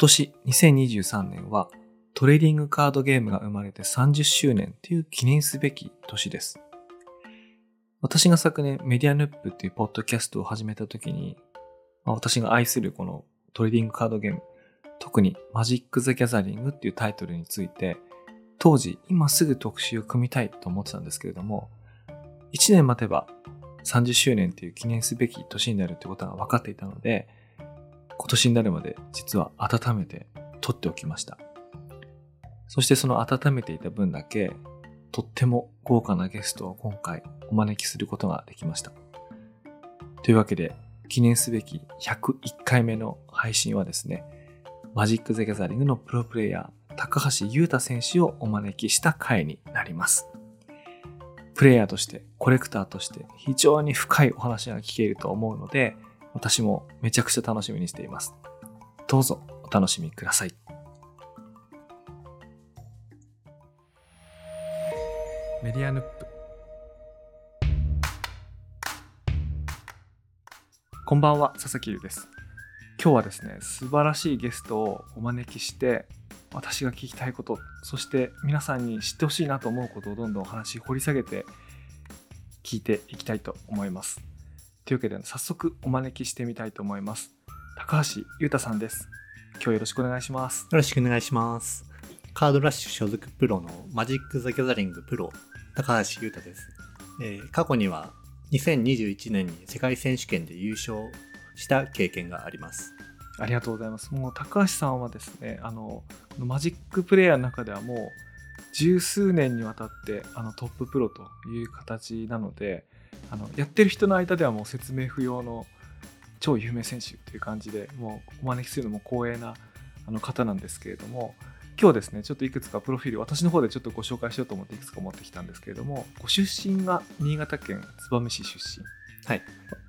今年2023年はトレーディングカードゲームが生まれて30周年という記念すべき年です。私が昨年メディアヌップっていうポッドキャストを始めた時に、ま、私が愛するこのトレーディングカードゲーム、特にマジック・ザ・ギャザリングっていうタイトルについて、当時今すぐ特集を組みたいと思ってたんですけれども、1年待てば30周年という記念すべき年になるということが分かっていたので、今年になるまで実は温めて撮っておきました。そしてその温めていた分だけ、とっても豪華なゲストを今回お招きすることができました。というわけで、記念すべき101回目の配信はですね、マジック・ザ・ギャザリングのプロプレイヤー、高橋優太選手をお招きした回になります。プレイヤーとして、コレクターとして非常に深いお話が聞けると思うので、私もめちゃくちゃ楽しみにしています。どうぞお楽しみください。メディアヌップこんばんは佐々木優です今日はですね素晴らしいゲストをお招きして私が聞きたいことそして皆さんに知ってほしいなと思うことをどんどんお話掘り下げて聞いていきたいと思いますというわけで早速お招きしてみたいと思います。高橋優太さんです。今日よろしくお願いします。よろしくお願いします。カードラッシュ所属プロのマジック・ザ・ギャザリングプロ高橋優太です、えー、過去には2021年に世界選手権で優勝した経験があります。ありがとうございます。もう高橋さんはですねあのマジックプレイヤーの中ではもう十数年にわたってあのトッププロという形なのであのやってる人の間ではもう説明不要の超有名選手という感じでもうお招きするのも光栄なあの方なんですけれども今日ですねちょっといくつかプロフィール私の方でちょっとご紹介しようと思っていくつか持ってきたんですけれどもご出身が新潟県燕市出身。はい。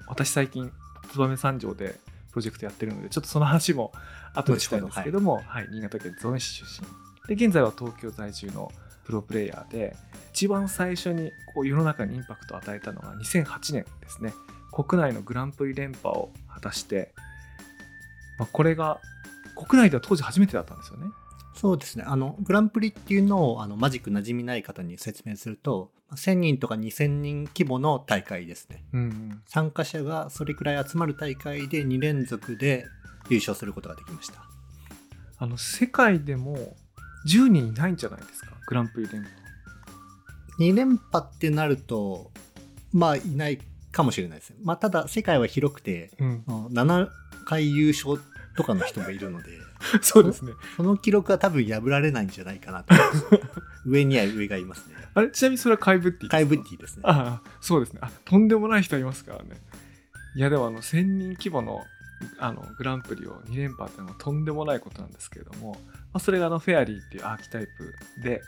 私最近燕三条でプロジェクトやってるのでちょっとその話も後でしたいんですけども、はい、はい、新潟県燕市出身。で現在は東京在住のプロプレイヤーで一番最初にこう世の中にインパクトを与えたのが2008年ですね。国内のグランプリ連覇を果たして、まあ、これが国内では当時初めてだったんですよね。そうですね。あのグランプリっていうのをあのマジック馴染みない方に説明すると1000人とか2000人規模の大会ですね、うんうん、参加者がそれくらい集まる大会で2連続で優勝することができました。あの世界でも10人いないんじゃないですかグランプリ連覇2連覇ってなるとまあいないかもしれないですね、まあ、ただ世界は広くて、うん、7回優勝とかの人もいるので。そうですね。その記録は多分破られないんじゃないかなと 上には上がいますね。あれ？ちなみにそれはカイブッティカイブッティですね。ああそうですね。あとんでもない人いますからね。いやでもあの1000人規模のあのグランプリを2連覇っていうのはとんでもないことなんですけれども、まあ、それがあのフェアリーっていうアーキタイプで、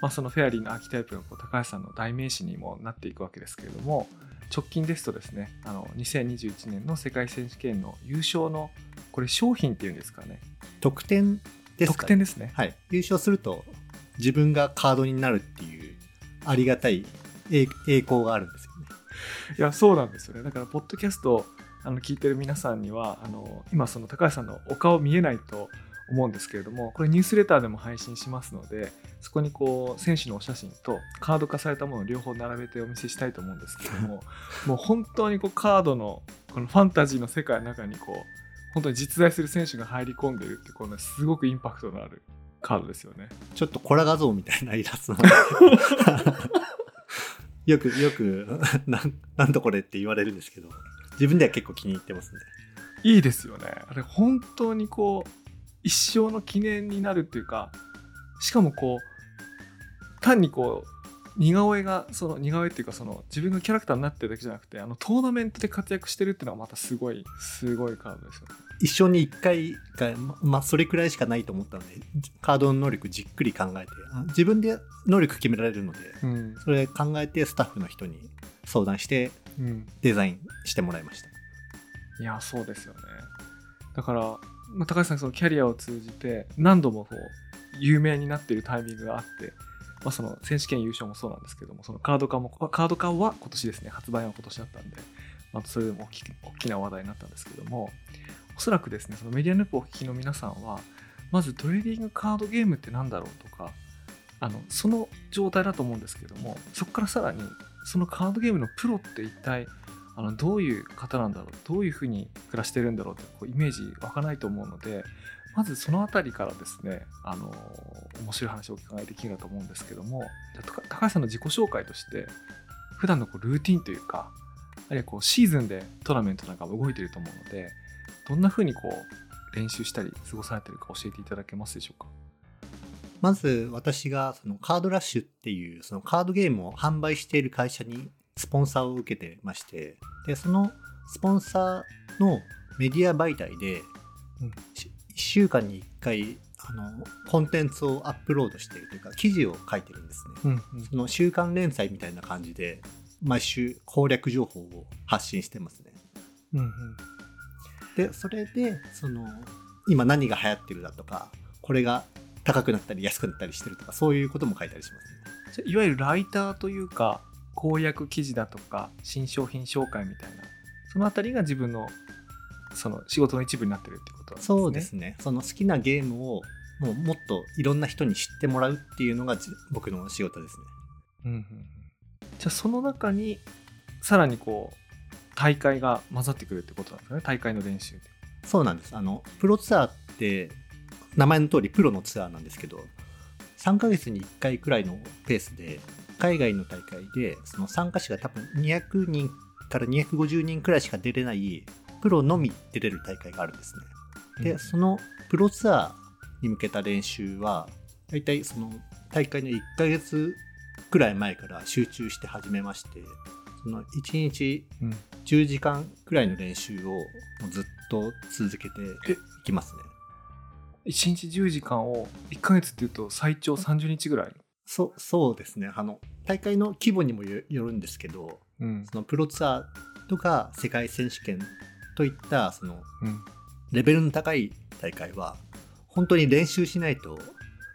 まあ、そのフェアリーのアーキタイプがこう高橋さんの代名詞にもなっていくわけですけれども直近ですとですねあの2021年の世界選手権の優勝のこれ商品っていうんですかね。得点ですか、得点ですね。はい。優勝すると自分がカードになるっていうありがたい栄光があるんですよね。いやそうなんですよね。だからポッドキャストあの聞いてる皆さんにはあの今その高橋さんのお顔見えないと思うんですけれどもこれニュースレターでも配信しますのでそこにこう選手のお写真とカード化されたものを両方並べてお見せしたいと思うんですけどももう本当にこうカードのこのファンタジーの世界の中にこう本当に実在する選手が入り込んでるってこのすごくインパクトのあるカードですよね。ちょっとコラ画像みたいなイラストよくよく なんなんとこれって言われるんですけど。自分では結構気に入ってますね。いいですよね。あれ本当にこう一生の記念になるっていうかしかもこう単にこう似顔絵がその似顔絵っていうかその自分のキャラクターになってるだけじゃなくてあのトーナメントで活躍してるっていうのはまたすごいすごいカードですよね。一生に1回がまあそれくらいしかないと思ったのでカードの能力じっくり考えて自分で能力決められるので、うん、それ考えてスタッフの人に相談してデザインしてもらいました、うん、いやそうですよね。だから、まあ、高橋さんそのキャリアを通じて何度もこう有名になっているタイミングがあってまあ、その選手権優勝もそうなんですけども、そのカード化も、カード化は今年ですね、発売は今年だったんで、まあ、それでも大き大きな話題になったんですけども、おそらくですね、そのメディアヌープをお聞きの皆さんは、まずトレーディングカードゲームって何だろうとかあのその状態だと思うんですけどもそこからさらにそのカードゲームのプロって一体あのどういう方なんだろうどういうふうに暮らしてるんだろうってこうイメージ湧かないと思うのでまずその辺りからですねあの面白い話をお伺いできるかと思うんですけども高橋さんの自己紹介として普段のこうルーティンというかあるいはこうシーズンでトーナメントなんか動いてると思うのでどんなふうにこう練習したり過ごされてるか教えていただけますでしょうか？まず私がそのカードラッシュっていうそのカードゲームを販売している会社にスポンサーを受けてましてでそのスポンサーのメディア媒体で、1週間に1回あのコンテンツをアップロードしているというか記事を書いてるんですね、うんうん、その週刊連載みたいな感じで毎週攻略情報を発信してますね、うんうん、でそれでその今何が流行ってるだとかこれが高くなったり安くなったりしてるとかそういうことも書いたりしますね。いわゆるライターというか公約記事だとか新商品紹介みたいなそのあたりが自分のその仕事の一部になってるってことなんですね。そうですね。その好きなゲームをもうもっといろんな人に知ってもらうっていうのが僕の仕事ですね、うんうん、じゃあその中にさらにこう大会が混ざってくるってことなんですね。大会の練習そうなんです。あのプロツアーって名前の通りプロのツアーなんですけど3ヶ月に1回くらいのペースで海外の大会でその参加者が多分200人から250人くらいしか出れないプロのみ出れる大会があるんですね。で、うん、そのプロツアーに向けた練習は大体その大会の1ヶ月くらい前から集中して始めましてその1日10時間くらいの練習をずっと続けていきますね。1日10時間を1ヶ月っていうと最長30日ぐらい？そそうですね。あの大会の規模にもよるんですけど、うん、そのプロツアーとか世界選手権といったその、うん、レベルの高い大会は本当に練習しないと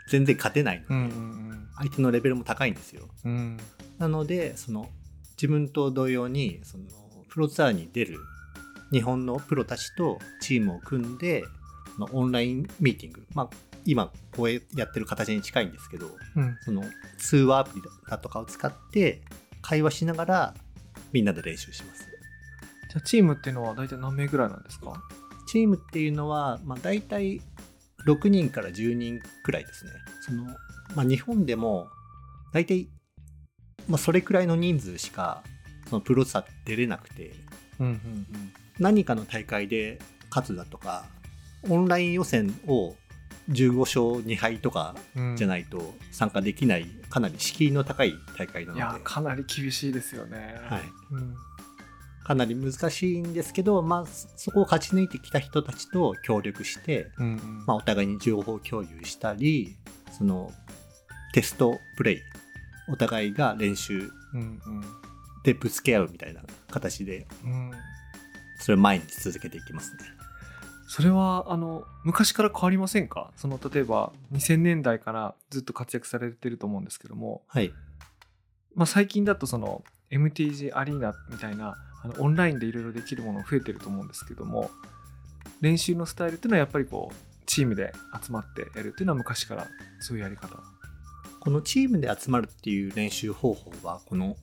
全然勝てないので、うんうんうん、相手のレベルも高いんですよ。うん、なのでその自分と同様にそのプロツアーに出る日本のプロたちとチームを組んでオンラインミーティング、まあ、今こうやってる形に近いんですけど、うん、その通話アプリだとかを使って会話しながらみんなで練習しますじゃあチームっていうのは大体何名ぐらいなんですか？チームっていうのは、まあ、大体6人から10人くらいですね。その、まあ、日本でも大体、まあ、それくらいの人数しかそのプロサ出れなくて、うんうんうん、何かの大会で勝つだとかオンライン予選を15勝2敗とかじゃないと参加できない、かなり敷居の高い大会なので。いやかなり厳しいですよね、はい。うん、かなり難しいんですけど、まあ、そこを勝ち抜いてきた人たちと協力して、うんうん、まあ、お互いに情報共有したりそのテストプレイお互いが練習でぶつけ合うみたいな形で、うん、それを毎日続けていきますね。それはあの昔から変わりませんか？その例えば2000年代からずっと活躍されてると思うんですけども、はい。まあ、最近だとその MTG アリーナみたいなあのオンラインでいろいろできるもの増えてると思うんですけども練習のスタイルっていうのはやっぱりこうチームで集まってやるっていうのは昔からそういうやり方。このチームで集まるっていう練習方法はこの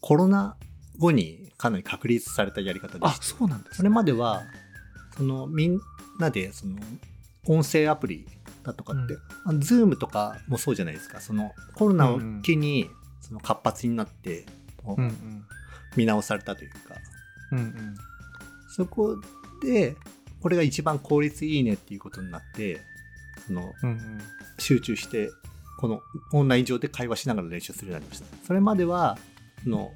コロナ後にかなり確立されたやり方でしてあそうなんです、ね、それまではそのみんなでその音声アプリだとかって、うん、ズームとかもそうじゃないですか。そのコロナを機にその活発になって、うんうん、見直されたというか、うんうん、そこでこれが一番効率いいねっていうことになってその、うんうん、集中してこのオンライン上で会話しながら練習するようになりました。それまではその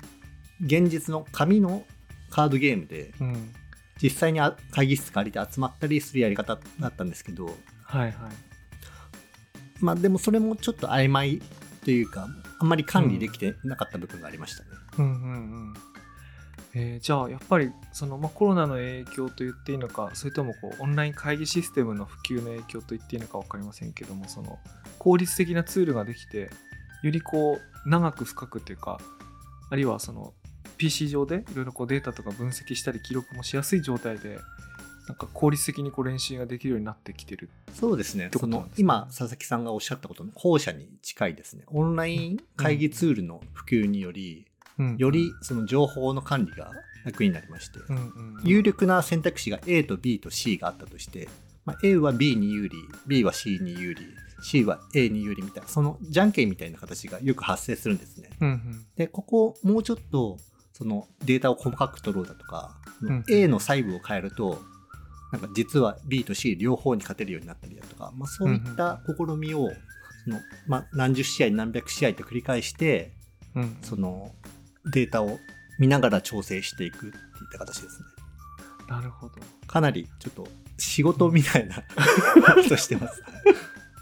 現実の紙のカードゲームで、うん。実際に会議室借りて集まったりするやり方だったんですけど、はいはい。まあでもそれもちょっと曖昧というか、あんまり管理できてなかった部分がありましたね。うんうんうんえー、じゃあやっぱりその、まあ、コロナの影響と言っていいのかそれともこうオンライン会議システムの普及の影響と言っていいのか分かりませんけどもその効率的なツールができてよりこう長く深くというかあるいはその PC 上でいろいろこうデータとか分析したり記録もしやすい状態でなんか効率的にこう練習ができるようになってきてるそうですね。その今、佐々木さんがおっしゃったことの後者に近いですね。オンライン会議ツールの普及により、うんよりその情報の管理が楽になりまして、有力な選択肢が A と B と C があったとして、まあ、A は B に有利、B は C に有利、C は A に有利みたいな、そのじゃんけんみたいな形がよく発生するんですね。うんうん。で、ここもうちょっとそのデータを細かく取ろうだとか、うん A の細部を変えると、なんか実は B と C 両方に勝てるようになったりだとか、まあ、そういった試みを、そのまあ、何十試合何百試合と繰り返して、うん。そのデータを見ながら調整していくっていった形ですね。なるほどかなりちょっと仕事みたいな ことしてます。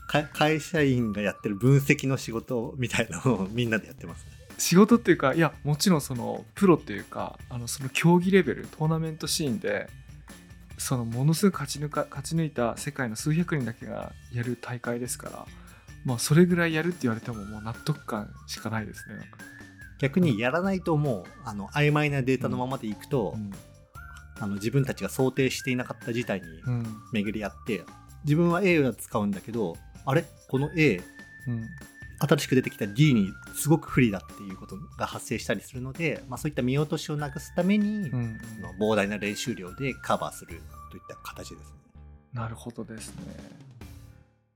か会社員がやってる分析の仕事みたいなのをみんなでやってますね。仕事っていうかいやもちろんそのプロっていうかあのその競技レベルトーナメントシーンでそのものすごく勝ち抜か勝ち抜いた世界の数百人だけがやる大会ですからまあそれぐらいやるって言われてももう納得感しかないですねなんか逆にやらないともうあの曖昧なデータのままでいくと、あの自分たちが想定していなかった事態にうん。うん巡り合って自分は A を使うんだけどあれ？この A うん。新しく出てきた D にすごく不利だっていうことが発生したりするので、まあ、そういった見落としをなくすために、うんその膨大な練習量でカバーするといった形ですね。なるほどですね。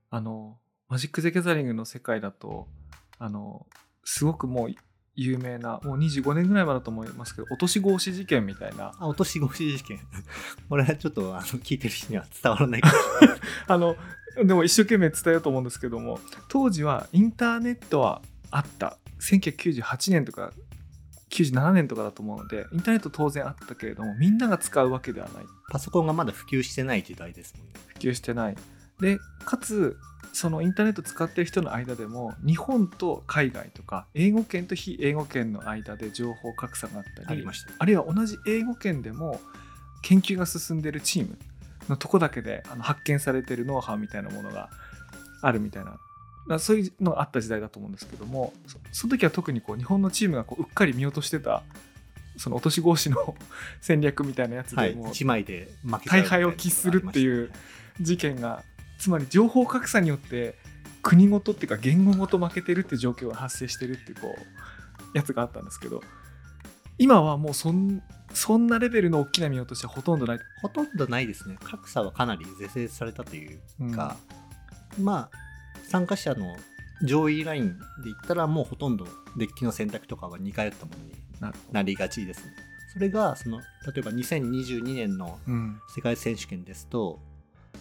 あの、マジック・ゼ・ギャザリングの世界だと、あの、すごくもう有名な、もう25年ぐらい前だと思いますけど、落とし格子事件みたいな、あ、落とし越し事件。これはちょっとあの聞いてる人には伝わらない。あの、でも一生懸命伝えようと思うんですけども、当時はインターネットはあった。1998年とか97年とかだと思うので、インターネット当然あったけれども、みんなが使うわけではない。パソコンがまだ普及してない時代ですもんね。普及してない。で、かつ、そのインターネット使ってる人の間でも、日本と海外とか、英語圏と非英語圏の間で情報格差があったり、ありました。あるいは同じ英語圏でも研究が進んでるチームのとこだけであの発見されてるノウハウみたいなものがあるみたいな。まあそういうのがあった時代だと思うんですけどもそその時は特にこう日本のチームがこううっかり見落としてたその落とし格子の 戦略みたいなやつはい。でもう1枚で負けちゃう大敗を喫するっていう事件がつまり情報格差によって国ごとっていうか言語ごと負けてるっていう状況が発生してるっていうこうやつがあったんですけど今はもうそんそんなレベルの大きな見落としはほとんどない。ほとんどないですね。格差はかなり是正されたというか、まあ、参加者の上位ラインで言ったらもうほとんどデッキの選択とかは似通ったものになりがちですね。それがその例えば2022年のうん世界選手権ですと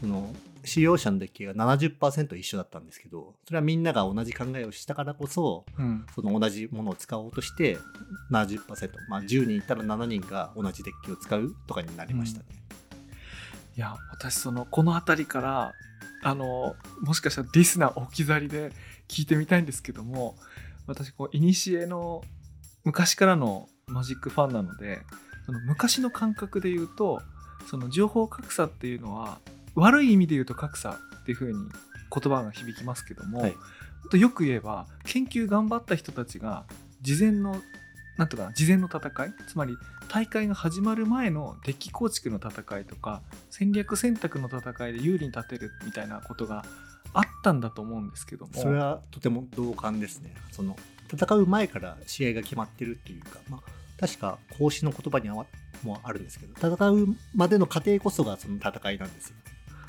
その使用者のデッキが70%一緒だったんですけどそれはみんなが同じ考えをしたからこそうん。その同じものを使おうとして70%まあ10人いたら7人が同じデッキを使うとかになりましたね。いや私そのこの辺りからあのもしかしたらリスナー置き去りで聞いてみたいんですけども私こう古の昔からのマジックファンなのでその昔の感覚で言うとその情報格差っていうのは悪い意味で言うと格差っていう風に言葉が響きますけども、はいあとよく言えば研究頑張った人たちが事前のなんとかな事前の戦いつまり大会が始まる前のデッキ構築の戦いとか戦略選択の戦いで有利に立てるみたいなことがあったんだと思うんですけどもそれはとても同感ですね。その戦う前から試合が決まってるっていうか、まあ、確か孔子の言葉にはもあるんですけど戦うまでの過程こそがその戦いなんですよ。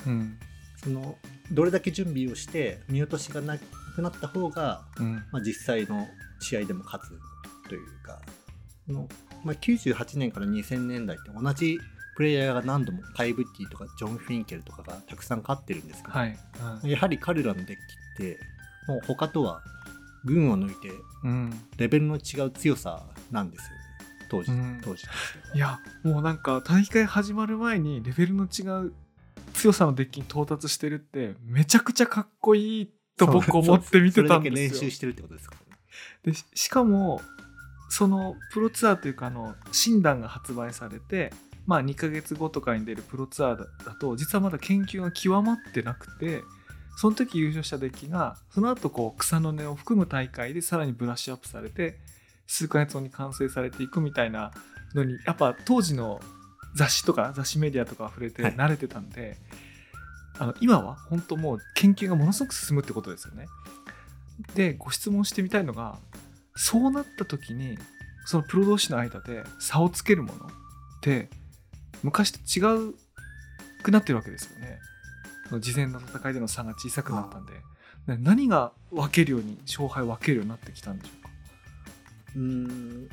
うん。そのどれだけ準備をして見落としがなくなった方が、うん。まあ、実際の試合でも勝つというかその、まあ、98年から2000年代って同じプレイヤーが何度もカイブッティとかジョン・フィンケルとかがたくさん勝ってるんですけど、はい、はいやはり彼らのデッキってもう他とは群を抜いてうん、レベルの違う強さなんですよね。当時,、うん。当時いやもうなんか大会始まる前にレベルの違う強さのデッキに到達してるってめちゃくちゃかっこいいと僕思って見てたんですよ。練習してるってことですか？らねでししかもそのプロツアーというかあの診断が発売されて、まあ、2ヶ月後とかに出るプロツアーだだと実はまだ研究が極まってなくてその時優勝したデッキがその後こう草の根を含む大会でさらにブラッシュアップされて数ヶ月後に完成されていくみたいなのにやっぱ当時の雑誌とか雑誌メディアとか触れて慣れてたんで、はい、あの今は本当もう研究がものすごく進むってことですよね。でご質問してみたいのがそうなった時にそのプロ同士の間で差をつけるものって昔と違うくなってるわけですよね。事前の戦いでの差が小さくなったんで。何が分けるように勝敗を分けるようになってきたんでしょうか？うん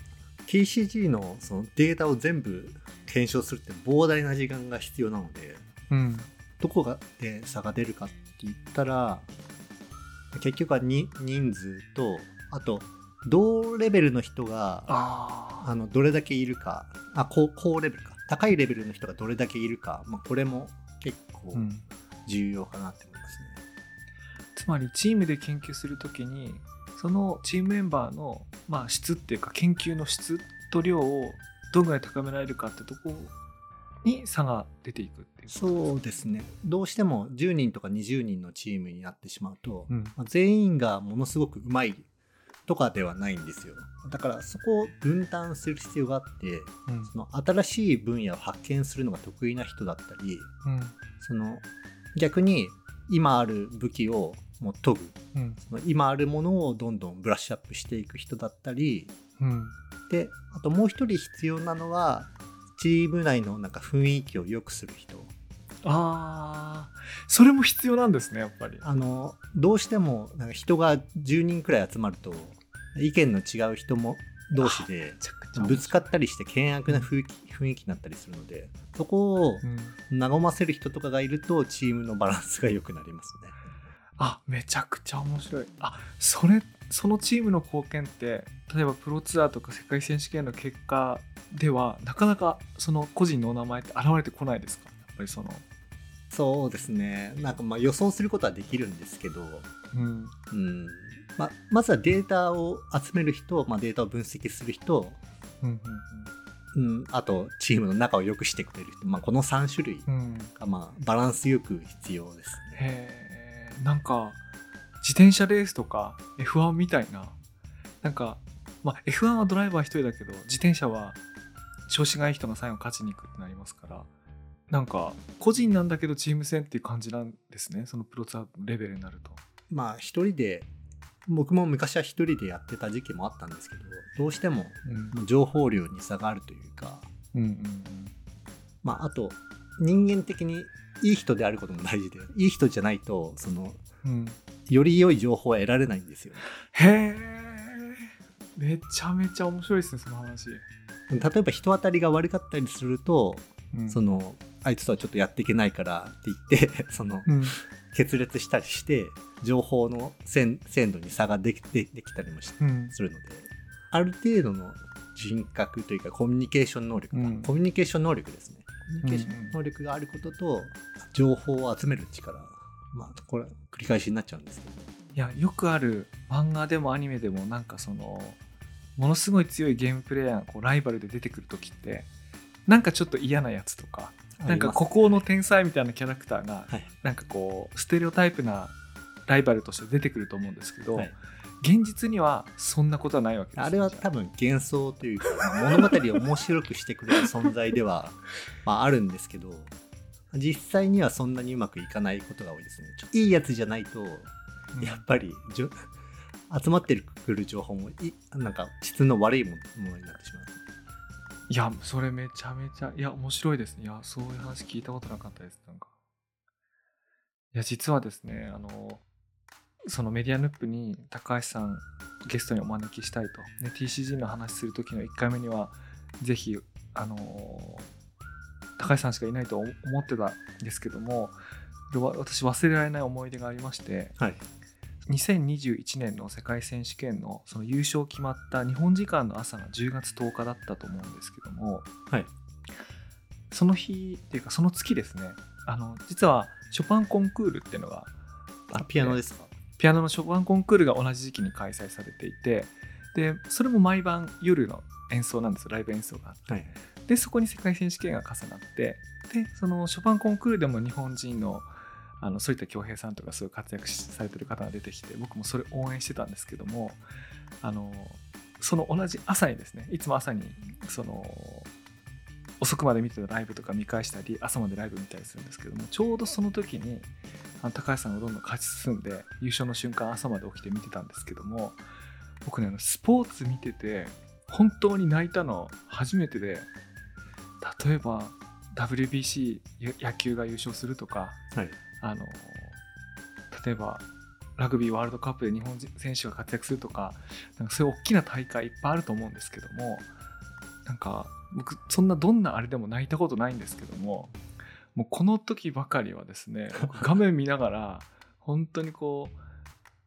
TCG のそのデータを全部検証するって膨大な時間が必要なので、うん、どこがで差が出るかって言ったら結局は人数とあと同レベルの人があのどれだけいるか。あ高高レベルか。高いレベルの人がどれだけいるか、まあ、これも結構重要かなって思いますね、うん、つまりチームで研究するときにそのチームメンバーの、まあ、質っていうか研究の質と量をどのぐらい高められるかってとこに差が出ていくっていう。そうですね。どうしても10人とか20人のチームになってしまうと、うん、まあ、全員がものすごくうまいとかではないんですよ。だからそこを分担する必要があって、うん、その新しい分野を発見するのが得意な人だったり、うん、その逆に今ある武器をもう研ぐ、うん、その今あるものをどんどんブラッシュアップしていく人だったり、うん、であともう一人必要なのはチーム内のなんか雰囲気を良くする人。あそれも必要なんですねやっぱり。あのどうしてもなんか人が10人くらい集まると意見の違う人も同士でぶつかったりして険悪な雰囲気雰囲気になったりするのでそこを和ませる人とかがいるとチームのバランスが良くなりますね。あめちゃくちゃ面白い。あそれそのチームの貢献って例えばプロツアーとか世界選手権の結果ではなかなかその個人のお名前って現れてこないですか？やっぱりその。そうですね。なんかまあ予想することはできるんですけど、うん、うん、まあ、まずはデータを集める人、まあ、データを分析する人、うんうんうん、あとチームの仲を良くしてくれる人、まあ、この3種類がまあバランスよく必要ですね。へなんか自転車レースとか F1 みたいな。なんか、まあ、F1 はドライバー一人だけど自転車は調子がいい人が最後勝ちに行くってなりますから。なんか個人なんだけどチーム戦っていう感じなんですね。そのプロツアーレベルになると。まあ一人で僕も昔は一人でやってた時期もあったんですけどどうしても情報量に差があるというか、うんうんうん、まああと人間的にいい人であることも大事でいい人じゃないとその、うん、より良い情報は得られないんですよ、へえめちゃめちゃ面白いですねその話。例えば人当たりが悪かったりすると、うん、そのあいつとはちょっとやっていけないからって言って その、うん、決裂したりして情報の鮮度に差ができでできたりもし、うん、するのである程度の人格というかコミュニケーション能力、コミュニケーション能力ですねコミュニケーション能力があることと、情報を集める力。まあこれ繰り返しになっちゃうんですけど。いやよくある漫画でもアニメでもなんかそのものすごい強いゲームプレイヤーがこうライバルで出てくる時ってなんかちょっと嫌なやつとかなんか孤高の天才みたいなキャラクターが、なんかこうステレオタイプなライバルとして出てくると思うんですけど、はい、現実にはそんなことはないわけです。あれは多分幻想というか、まあ、物語を面白くしてくれる存在では まああるんですけど実際にはそんなにうまくいかないことが多いですね。いいやつじゃないとやっぱり、うん、集まってくる情報もいなんか質の悪いものになってしまう。いやそれめちゃめちゃいや面白いですね。いやそういう話聞いたことなかったです。なんか。いや実はですねあのそのメディアヌップに高橋さんゲストにお招きしたいと、ね、TCG の話する時の1回目にはぜひあの高橋さんしかいないと思ってたんですけども私忘れられない思い出がありまして、はい、2021年の世界選手権のその優勝決まった日本時間の朝が10月10日だったと思うんですけども、はい、その日っていうかその月ですね。あの実はショパンコンクールっていうのがあピアノですか？ピアノのショパンコンクールが同じ時期に開催されていてでそれも毎晩夜の演奏なんですライブ演奏があって、はい、でそこに世界選手権が重なってでそのショパンコンクールでも日本人のあの反田恭平さんとかすごい活躍されてる方が出てきて僕もそれ応援してたんですけどもあのその同じ朝にですねいつも朝にその遅くまで見てたライブとか見返したり朝までライブ見たりするんですけどもちょうどその時にあの高橋さんがどんどん勝ち進んで優勝の瞬間朝まで起きて見てたんですけども僕ねスポーツ見てて本当に泣いたの初めてで例えば WBC 野球が優勝するとか、はい、あの例えばラグビーワールドカップで日本選手が活躍するとかなんかそういう大きな大会いっぱいあると思うんですけどもなんか僕そんなどんなあれでも泣いたことないんですけどももうこの時ばかりはですね 画面見ながら本当にこう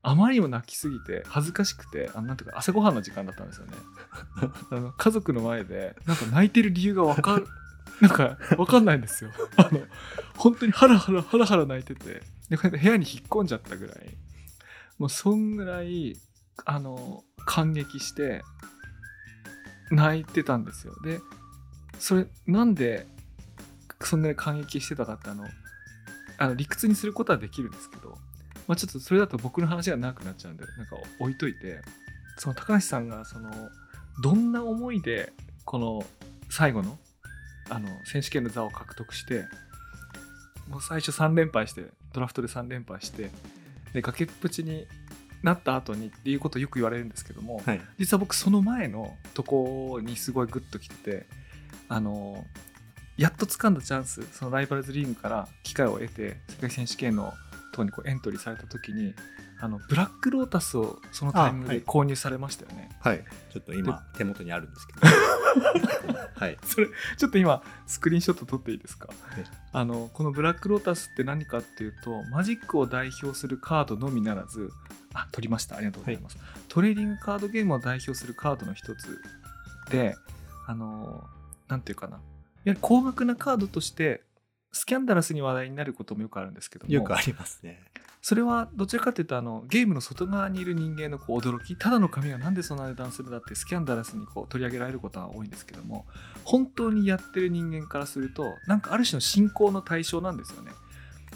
あまりにも泣きすぎて恥ずかしくてあなんていうか朝ごはんの時間だったんですよね。あの家族の前でなんか泣いてる理由が分かる なんか分かんないんですよ。あの本当にハラハラハラハラ泣いててで部屋に引っ込んじゃったぐらいもうそんぐらいあの感激して泣いてたんですよ。でそれなんでそんなに感激してたかってあのあの理屈にすることはできるんですけど、まあ、ちょっとそれだと僕の話が長くなっちゃうんでなんか置いといてその高橋さんがそのどんな思いでこの最後のあの選手権の座を獲得してもう最初3連敗してドラフトで3連敗してで崖っぷちになった後にっていうことをよく言われるんですけども、はい、実は僕その前のとこにすごいグッときててあのやっと掴んだチャンスそのライバルズリーグから機会を得て世界選手権のとにこうエントリーされた時にあのブラックロータスをそのタイミングで購入されましたよね。はい、はい、ちょっと今手元にあるんですけど。はい、それちょっと今スクリーンショット撮っていいですか、あのこのブラックロータスって何かっていうとマジックを代表するカードのみならずあ撮りました。ありがとうございます、はい、トレーディングカードゲームを代表するカードの一つであのなんていうかな。やはり高額なカードとしてスキャンダラスに話題になることもよくあるんですけども。よくありますね。それはどちらかというとあのゲームの外側にいる人間のこう驚き。ただの紙がなんでそんな値段するんだってスキャンダラスにこう取り上げられることが多いんですけども。本当にやってる人間からするとなんかある種の信仰の対象なんですよね。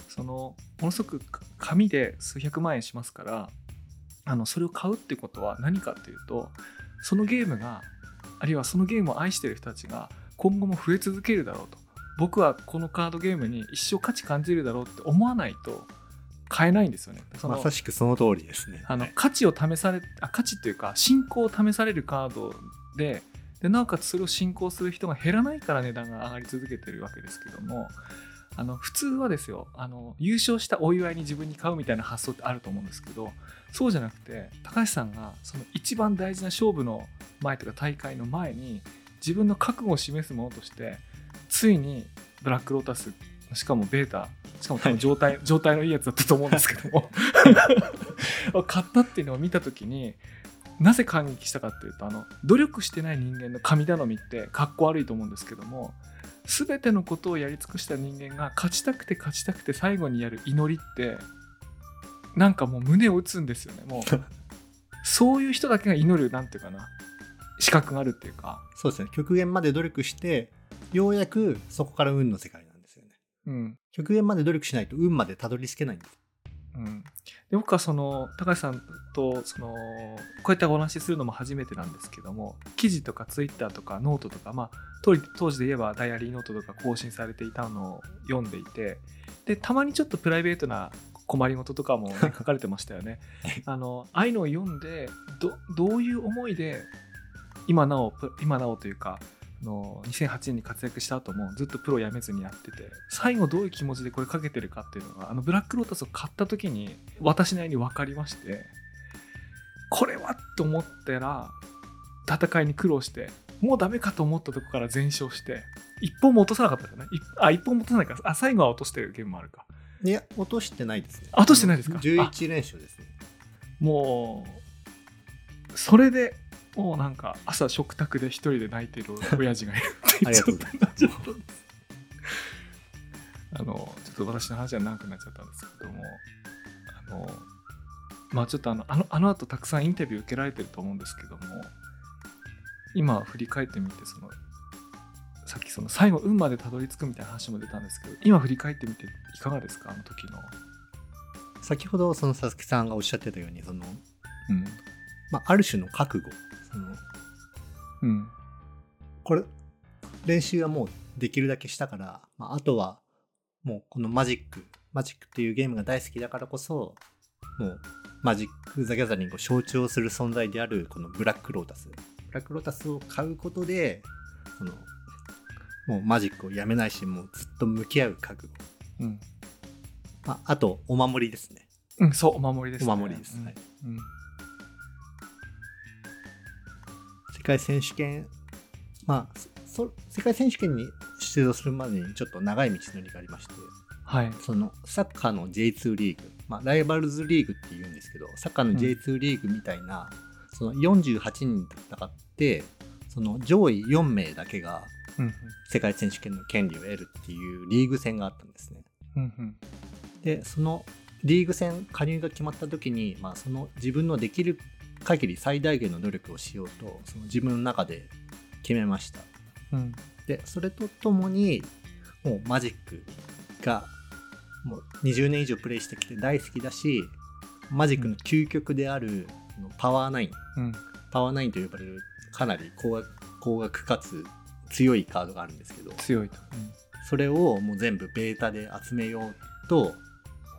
そのものすごく紙で数百万円しますからあのそれを買うってことは何かっていうとそのゲームがあるいはそのゲームを愛してる人たちが今後も増え続けるだろうと僕はこのカードゲームに一生価値感じるだろうって思わないと買えないんですよね。まさしくその通りですね。あの価値を試されあ価値っていうか信仰を試されるカードででなおかつそれを信仰する人が減らないから値段が上がり続けてるわけですけどもあの普通はですよあの優勝したお祝いに自分に買うみたいな発想ってあると思うんですけどそうじゃなくて高橋さんがその一番大事な勝負の前とか大会の前に自分の覚悟を示すものとしてついにブラックロータスしかもベータしかも多分状態、はい、状態のいいやつだったと思うんですけども。買ったっていうのを見た時になぜ感激したかっていうとあの努力してない人間の神頼みってかっこ悪いと思うんですけども全てのことをやり尽くした人間が勝ちたくて勝ちたくて最後にやる祈りってなんかもう胸を打つんですよね。もう そういう人だけが祈るなんていうかな資格があるっていうか。そうですね。極限まで努力してようやくそこから運の世界なんですよね、うん、極限まで努力しないと運までたどり着けないんです。うん、で僕はその高橋さんとそのこうやってお話しするのも初めてなんですけども記事とかツイッターとかノートとか、まあ、当時で言えばダイアリーノートとか更新されていたのを読んでいてでたまにちょっとプライベートな困りごととかも、ね、書かれてましたよね。あのああいうのを読んでどどういう思いで今なお今なおというかの2008年に活躍した後もずっとプロ辞めずにやってて最後どういう気持ちでこれかけてるかっていうのがあのブラックロータスを買った時に私なりに分かりましてこれはと思ったら戦いに苦労してもうダメかと思ったとこから全勝して一本も落とさなかったですよね。あ一本も落とさないか。あ最後は落としてるゲームもあるか。いや落としてないですね。落としてないですか？11連勝ですね。もうそれでもうなんか朝食卓で一人で泣いてる親父がいる。っていう状態になっちゃったあのちょっと私の話は長くなっちゃったんですけどもあのまあちょっとあのあのあの後たくさんインタビュー受けられてると思うんですけども今振り返ってみてそのさっきその最後運までたどり着くみたいな話も出たんですけど今振り返ってみていかがですか？あの時の。先ほどその佐々木さんがおっしゃってたようにその、うん。まあ、ある種の覚悟その、うん、これ練習はもうできるだけしたから、まあ、あとはもうこのマジックマジックっていうゲームが大好きだからこそもうマジック・ザ・ギャザリングを象徴する存在であるこのブラック・ロータス。ブラック・ロータスを買うことでそのもうマジックをやめないしもうずっと向き合う覚悟、うん。まあ、あとお守りですね。うんそうお守りです、ね、お守りです、うん、はい、うん世界選手権、まあ、そ世界選手権に出場するまでにちょっと長い道のりがありまして、はい、そのサッカーの J2 リーグ、まあ、ライバルズリーグって言うんですけど、サッカーの J2 リーグみたいな、うん、その48人戦って、その上位4名だけが世界選手権の権利を得るっていうリーグ戦があったんですね。うんうん、で、そのリーグ戦加入が決まった時に、まあ、その自分のできる限り最大限の努力をしようとその自分の中で決めました、うん、でそれとともにもうマジックがもう20年以上プレイしてきて大好きだしマジックの究極であるパワーナイン、うん、パワーナインと呼ばれるかなり高額高額かつ強いカードがあるんですけど強いと、うん、それをもう全部ベータで集めようと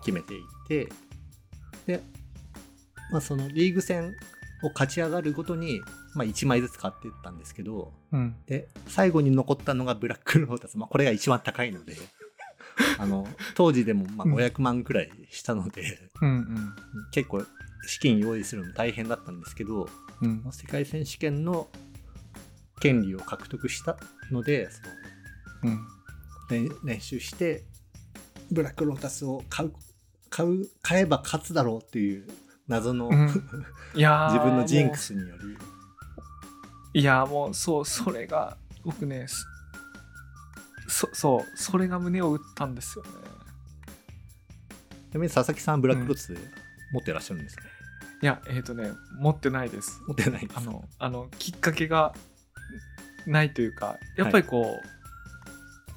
決めていてで、まあ、そのリーグ戦を勝ち上がるごとに、まあ、1枚ずつ買っていったんですけど、うん、で最後に残ったのがブラックロータス、まあ、これが一番高いので あの当時でもまあ500万くらいしたので、うんうん、結構資金用意するの大変だったんですけど、うん、世界選手権の権利を獲得したのでその、うん、練習してブラックロータスを買う買う買えば勝つだろうっていう謎の、うん、いや自分のジンクスにより。いやもうそうそれが僕ねそそうそれが胸を打ったんですよね。ちなみに佐々木さんブラックロツ持ってらっしゃるんですか、うん、いやえっ、ー、とね持ってないです。持ってないあのあのきっかけがないというかやっぱりこう、はい。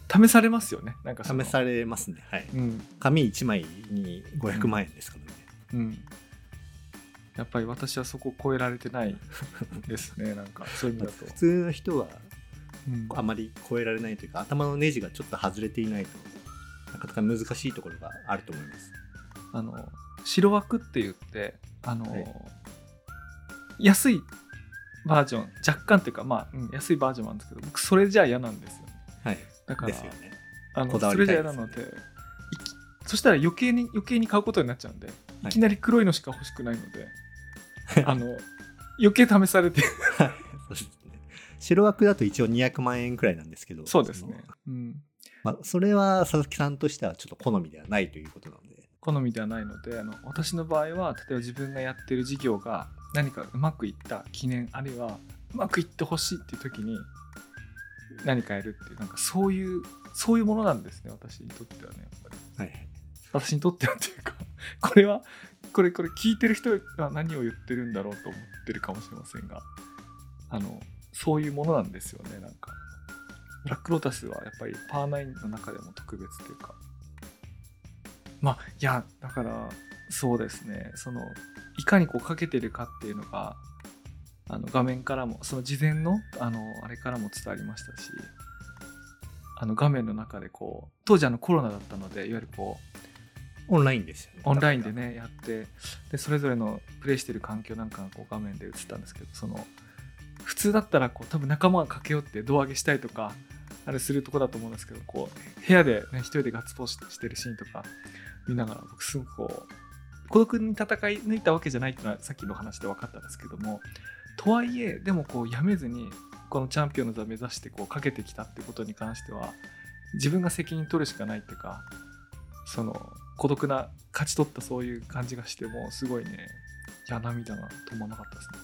試されますよね。なんか試されますね。はい、うん、紙1枚に500万円ですからね、うん、うんやっぱり私はそこを超えられてない ですねなんかそういう意味だと。普通の人はあまり超えられないというか、うん、頭のネジがちょっと外れていないとなかなか難しいところがあると思います。あの白枠って言ってあの、はい、安いバージョン若干っていうかまあ、うん、安いバージョンなんですけど僕それじゃ嫌なんですよね。はい。だから、ね、あのそれじゃ嫌なのでそしたら余計に余計に買うことになっちゃうんで、い、きなり黒いのしか欲しくないので、あの余計試されて。そうですね。白枠だと一応200万円くらいなんですけどそうですね、うん。まあ、それは佐々木さんとしてはちょっと好みではないということなので。好みではないのであの私の場合は例えば自分がやってる事業が何かうまくいった記念あるいはうまくいってほしいっていう時に何かやるっていうなんかそういうそういうものなんですね私にとってはねやっぱり、はい、私にとってはっていうかこれはこれこれ聞いてる人は何を言ってるんだろうと思ってるかもしれませんがあのそういうものなんですよねなんか。ブラックロータスはやっぱりパーナインの中でも特別というか。まあいやだからそうですね。そのいかにこうかけてるかっていうのがあの画面からもその事前のあのあれからも伝わりましたしあの画面の中でこう当時あのコロナだったのでいわゆるこうオンラインですよね。オンラインでね、やって、で、それぞれのプレイしてる環境なんかがこう画面で映ったんですけど、その、普通だったらこう多分仲間が駆け寄って胴上げしたいとか、あれするとこだと思うんですけど、こう、部屋でね、一人でガッツポーズしてるシーンとか見ながら、僕すごくこう、孤独に戦い抜いたわけじゃないっていうのはさっきの話で分かったんですけども、とはいえ、でもこう、やめずに、このチャンピオンの座目指してこうかけてきたってことに関しては、自分が責任取るしかないっていうか、その孤独な勝ち取ったそういう感じがしてもすごいねいや涙が止まらなかったですね。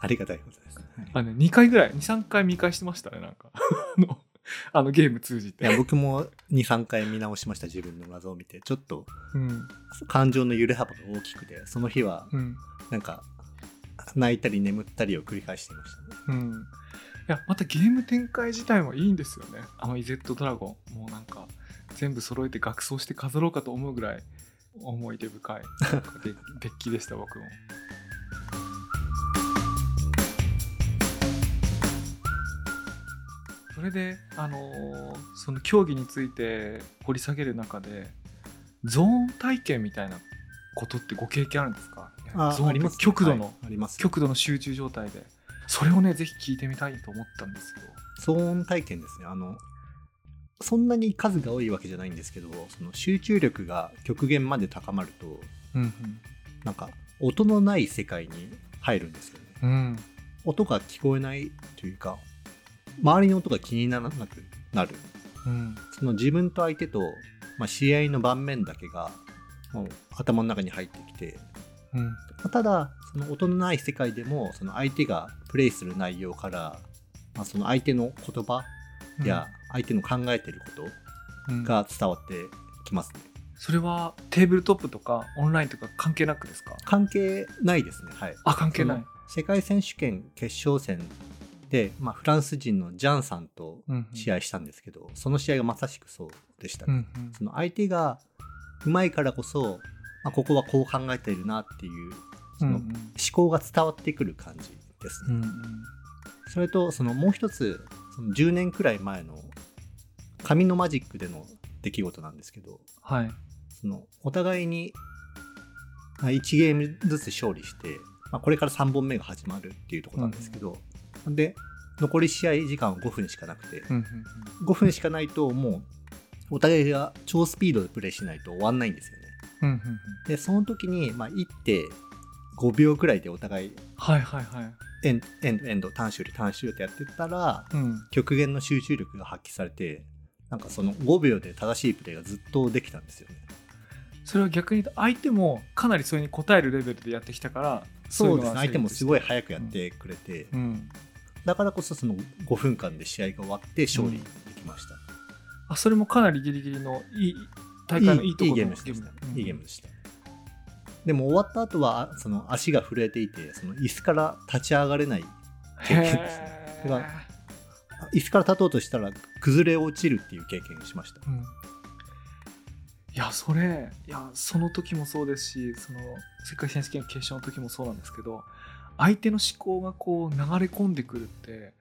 ありがたいことです、あね2回ぐらい23回見返してましたねなんか。あのゲーム通じて。いや僕も23回見直しました自分の画像を見て。ちょっと感情の揺れ幅が大きくてその日はなんか泣いたり眠ったりを繰り返していました。ね、うん、いやまたゲーム展開自体もいいんですよね。あのイゼットドラゴン。もうなんか全部揃えて額装して飾ろうかと思うぐらい思い出深い。デッキでした僕も。そそれで、あのーその競技について掘り下げる中でゾーン体験みたいなことってご経験あるんですか？あゾーンあります、極度の、はいあります。極度の集中状態で。それをねぜひ聞いてみたいと思ったんですよ。騒音体験ですね。あのそんなに数が多いわけじゃないんですけどその集中力が極限まで高まるとうんなんか音のない世界に入るんですよね。うん。うん音が聞こえないというか周りの音が気にならなくなる。うん。その自分と相手と、まあ、試合の盤面だけがもう頭の中に入ってきてうん。まあただその音のない世界でもその相手がプレイする内容から、まあ、その相手の言葉や相手の考えてることうんが伝わってきますね。それはテーブルトップとかオンラインとか関係なくですか？関係ないですね。はい。あ関係ない世界選手権決勝戦で、まあ、フランス人のジャンさんとうん試合したんですけど、その試合がまさしくそうでしたね。うんうんその相手がうまいからこそ、まあ、ここはこう考えているなっていうその思うん考が伝わってくる感じですね。うんうんそれとそのもう一つその10年くらい前の紙のマジックでの出来事なんですけどはい。そのお互いに1ゲームずつ勝利して、まあ、これから3本目が始まるっていうところなんですけど、で残り試合時間は5分しかなくて、うんうん5分しかないともうお互いが超スピードでプレイしないと終わんないんですよね。うんうんうん。でその時に、まあ、1手5秒くらいでお互いはいはいはいエンエンドエンド短周り短周りってやってたらうん。極限の集中力が発揮されてなんかその5秒で正しいプレーがずっとできたんですよね。それは逆に言うと相手もかなりそれに応えるレベルでやってきたからそうですね。相手もすごいい早くやってくれて、うん。だからこそその5分間で試合が終わって勝利できました。あそれもかなりギリギリのいい大会のいいところのゲームでした、うん。いいゲームでした。でも終わった後はその足が震えていてその椅子から立ち上がれない。経験ですねか椅子から立とうとしたら崩れ落ちるっていう経験をしました。うん。いやそれいやその時もそうですしその世界選手権決勝の時もそうなんですけど相手の思考がこう流れ込んでくるって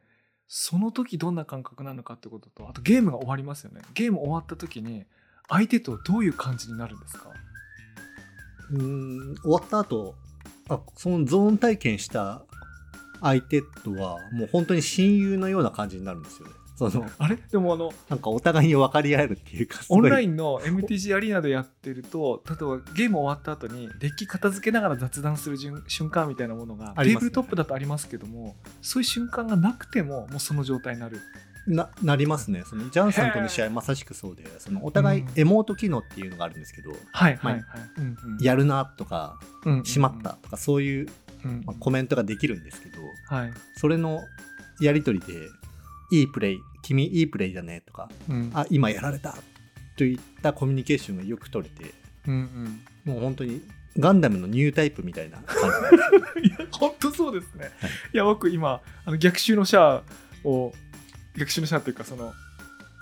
その時どんな感覚なのかってこととあとゲームが終わりますよね。ゲーム終わった時に相手とどういう感じになるんですか？うーん終わった後あそのゾーン体験した相手とはもう本当に親友のような感じになるんですよね。そのあれ？でもあのなんかお互いに分かり合えるっていうかオンラインンの MTG アリーナでやってると例えばゲーム終わった後にデッキ片付けながら雑談する瞬瞬間みたいなものが、ね。テーブルトップだとありますけどもそういう瞬間がなくてももうその状態になるななりますね。そのジャンさんとの試合まさしくそうでそのお互いうん。エモート機能っていうのがあるんですけど、はいまあはいやるなとかうんうんうん。しまったとかそういう、うん。まあコメントができるんですけどはい、それのやり取りで「いいプレイ君いいプレイだね」とかうん「あ今やられた」といったコミュニケーションがよく取れてうんうん、もう本当にガンダムのニュータイプみたいな感じ。いや本当そうですね、い、や僕今あの逆襲のシャアを逆襲のシャアっていうかその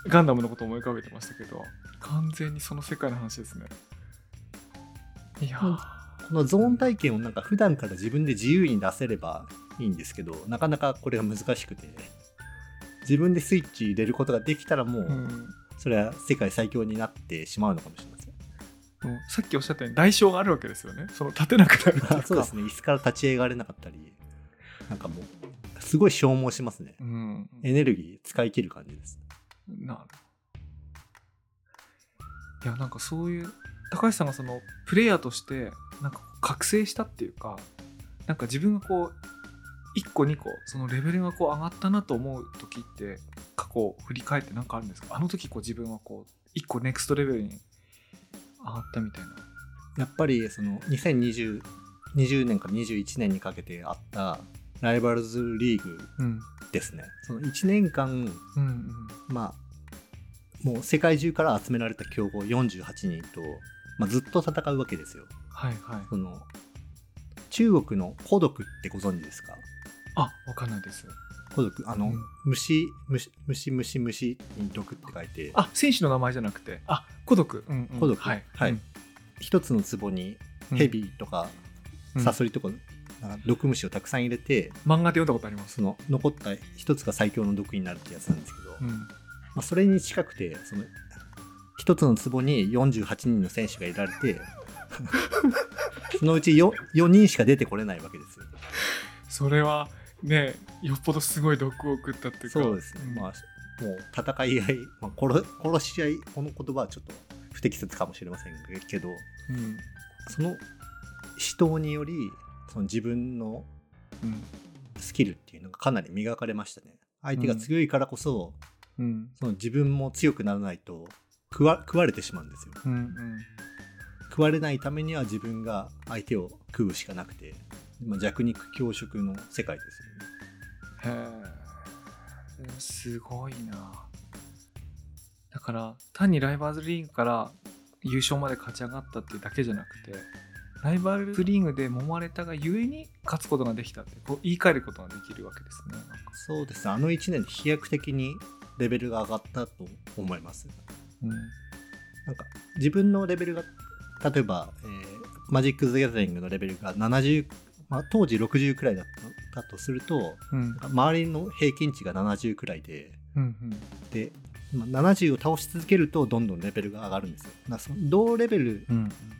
ガンダムのことを思い浮かべてましたけど完全にその世界の話ですね。いやこのゾーン体験をなんか普段から自分で自由に出せればいいんですけどなかなかこれが難しくて自分でスイッチ入れることができたらもう、うん。それは世界最強になってしまうのかもしれません。さっきおっしゃったように代償があるわけですよね。その立てなくなる そうですね。椅子から立ち上がれなかったりなんかもうすごい消耗しますね。うん。エネルギー使い切る感じです。なるいやなんかそういう高橋さんがそのプレイヤーとしてなんか覚醒したっていうかなんか自分がこう1個2個そのレベルがこう上がったなと思う時って過去を振り返って何かあるんですか？あの時こう自分はこう1個ネクストレベルに上がったみたいな。やっぱりその2020 20年から21年にかけてあったライバルズリーグうん。ですね。その1年間うんうん。まあもう世界中から集められた強豪48人と、まあ、ずっと戦うわけですよ。はいはい。その中国の孤独ってご存知ですか？あわかんないです。孤独？あの、うん。虫虫虫虫虫に毒って書いて。あ選手の名前じゃなくて。あ孤独、うんうん。孤独。はい。はい。一つの壺にヘビとかサソリとか毒虫をたくさん入れて漫画で読んだことあります？その残った一つが最強の毒になるってやつなんですけど、うん、まあ、それに近くてその一つの壺に48人の選手がいられて そのうち 4, 4人しか出てこれないわけです。それはねよっぽどすごい毒を食ったっていうか。そうですね、うん、まあもう戦い合い、まあ、殺殺し合いこの言葉はちょっと不適切かもしれませんけど、うん、その死闘によりその自分のスキルっていうのがかなり磨かれましたね。相手が強いからこそ、うん、その自分も強くならないと食わ食われてしまうんですよ、うんうん、食われないためには自分が相手を食うしかなくて、まあ、弱肉強食の世界ですよね。へえすごいな。だから単にライバーズリーグから優勝まで勝ち上がったっていうだけじゃなくてライバルリーグで揉まれたがゆえに勝つことができたってこう言い換えることができるわけですね。そうです。あの1年で飛躍的にレベルが上がったと思います、うん、なんか自分のレベルが例えば、えー、マジック・ザ・ギャザリングのレベルが70、まあ、当時60くらいだったとすると、うん、周りの平均値が70くらいで、うんうん、で70を倒し続けるとどんどんレベルが上がるんですよ。その同レベル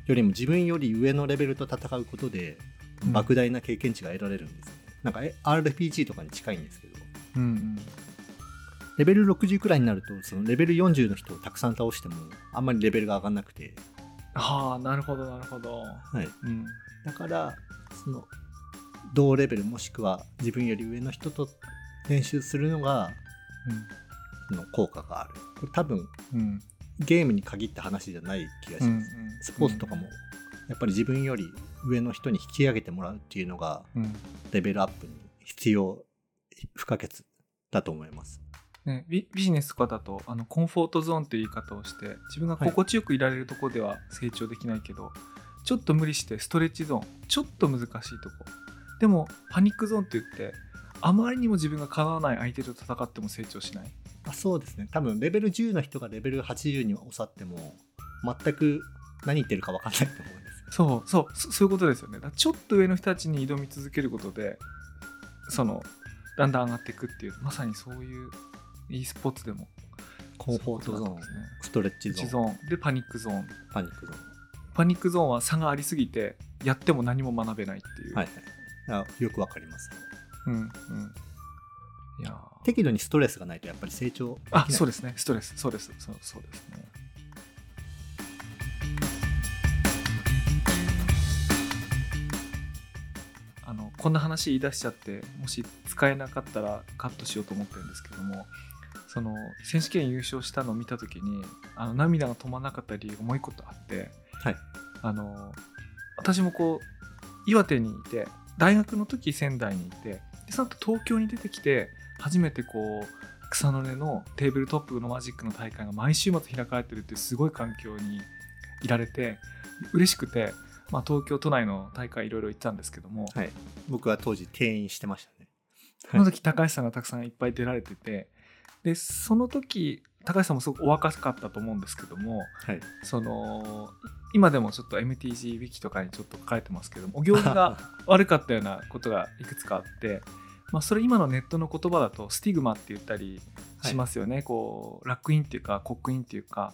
よりも自分より上のレベルと戦うことで、莫大な経験値が得られるんですよ、ね。なんか RPG とかに近いんですけど、うんうん、レベル60くらいになるとそのレベル40の人をたくさん倒してもあんまりレベルが上がんなくて。はあなるほどなるほど、はい。うん、だからその同レベルもしくは自分より上の人と練習するのが、うんの効果がある。これ多分、うん、ゲームに限った話じゃない気がします、うんうん、スポーツとかもやっぱり自分より上の人に引き上げてもらうっていうのが、レベルアップに必要不可欠だと思います。ね、ビジネスとかだとあのコンフォートゾーンという言い方をして自分が心地よくいられるとこでは成長できないけど、はい、ちょっと無理してストレッチゾーンちょっと難しいとこ。でもパニックゾーンって言ってあまりにも自分がかなわない相手と戦っても成長しないあそうですね。多分レベル10の人がレベル80に収っても全く何言ってるか分かんないと思うんですそうそうそういうことですよね。ちょっと上の人たちに挑み続けることでそのだんだん上がっていくっていうまさにそういう e スポーツでもコンフォートゾーン、ね、ストレッチゾーン。でパニックゾーン。パニックゾーン。パニックゾーンは差がありすぎてやっても何も学べないっていう、はい、はい、よくわかります。うんうん適度にストレスがないとやっぱり成長あそうですね。ストレス。そうです。そうそうですね。あのこんな話言い出しちゃってもし使えなかったらカットしようと思ってるんですけどもその選手権優勝したのを見た時にあの涙が止まらなかった理由がもう一個あって、はい、あの私もこう岩手にいて大学の時仙台にいてその後東京に出てきて初めてこう草の根のテーブルトップのマジックの大会が毎週末開かれてるっていうすごい環境にいられて嬉しくて、まあ、東京都内の大会いろいろ行ったんですけども、はい、僕は当時定員してましたね。その時高橋さんがたくさんいっぱい出られててでその時高橋さんもすごくお若かったと思うんですけども、はい、その今でもちょっと MTG ウィキとかにちょっと書かれてますけどもお行儀が悪かったようなことがいくつかあってまあ、それ今のネットの言葉だとスティグマって言ったりしますよね、はい、こうラックインっていうかコックインっていうか。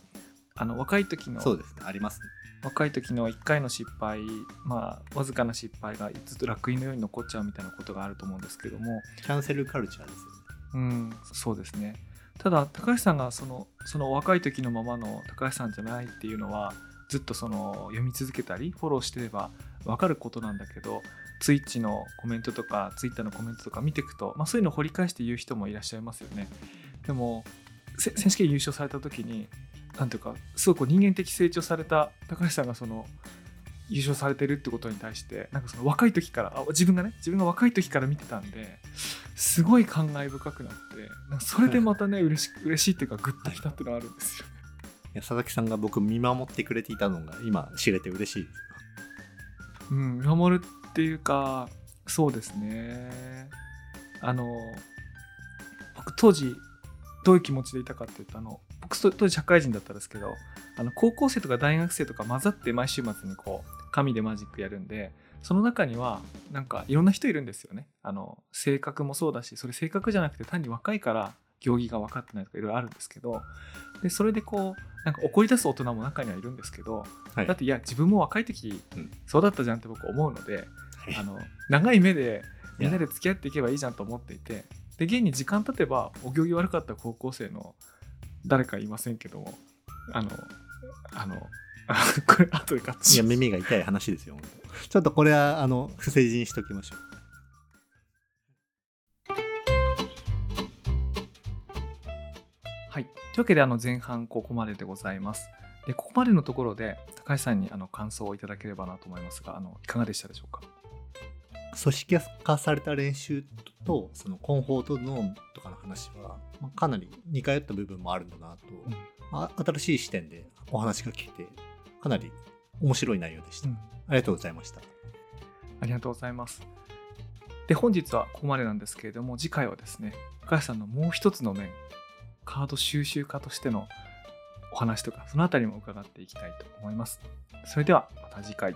あの若い時のそうですね。あります、ね、若い時の1回の失敗まあわずかな失敗がずっとラックインのように残っちゃうみたいなことがあると思うんですけども。キャンセルカルチャーですよね。うんそうですね。ただ高橋さんがそのその若い時のままの高橋さんじゃないっていうのはずっとその読み続けたりフォローしてれば分かることなんだけどツイッチのコメントとかツイッターのコメントとか見ていくと、まあ、そういうのを掘り返して言う人もいらっしゃいますよねでも選手権優勝された時に何ていうかすごいこう人間的成長された高橋さんがその優勝されてるってことに対してなんかその若い時からあ自分がね自分が若い時から見てたんですごい感慨深くなってなんかそれでまたね 嬉し嬉しいっていうかグッときたっていうのがあるんですよね。佐々木さんが僕見守ってくれていたのが今知れて嬉しいです。うん、見守るっていうかそうですね。あの僕当時どういう気持ちでいたかっていうとあの僕当時社会人だったんですけどあの高校生とか大学生とか混ざって毎週末にこう紙でマジックやるんでその中にはなんかいろんな人いるんですよね。あの性格もそうだしそれ性格じゃなくて単に若いから行儀が分かってないとかいろいろあるんですけどでそれでこうなんか怒り出す大人も中にはいるんですけど、はい、だっていや自分も若い時、うん、そうだったじゃんって僕思うので、はい、あの長い目でみんなで付き合っていけばいいじゃんと思っていてで現に時間経てばお行儀悪かった高校生の誰かいませんけどもあのあの これ後でカッチいや耳が痛い話ですよちょっとこれはあの不正字にしときましょう。はい。というわけであの前半ここまででございます。でここまでのところで高橋さんにあの感想をいただければなと思いますがあのいかがでしたでしょうか？組織化された練習とそのコンフォートゾーンとかの話は、まあ、かなり似通った部分もあるんだなと、うん、新しい視点でお話が聞けてかなり面白い内容でした、うん、ありがとうございました。ありがとうございます。で本日はここまでなんですけれども次回はですね高橋さんのもう一つの面カード収集家としてのお話とかそのあたりも伺っていきたいと思います。それではまた次回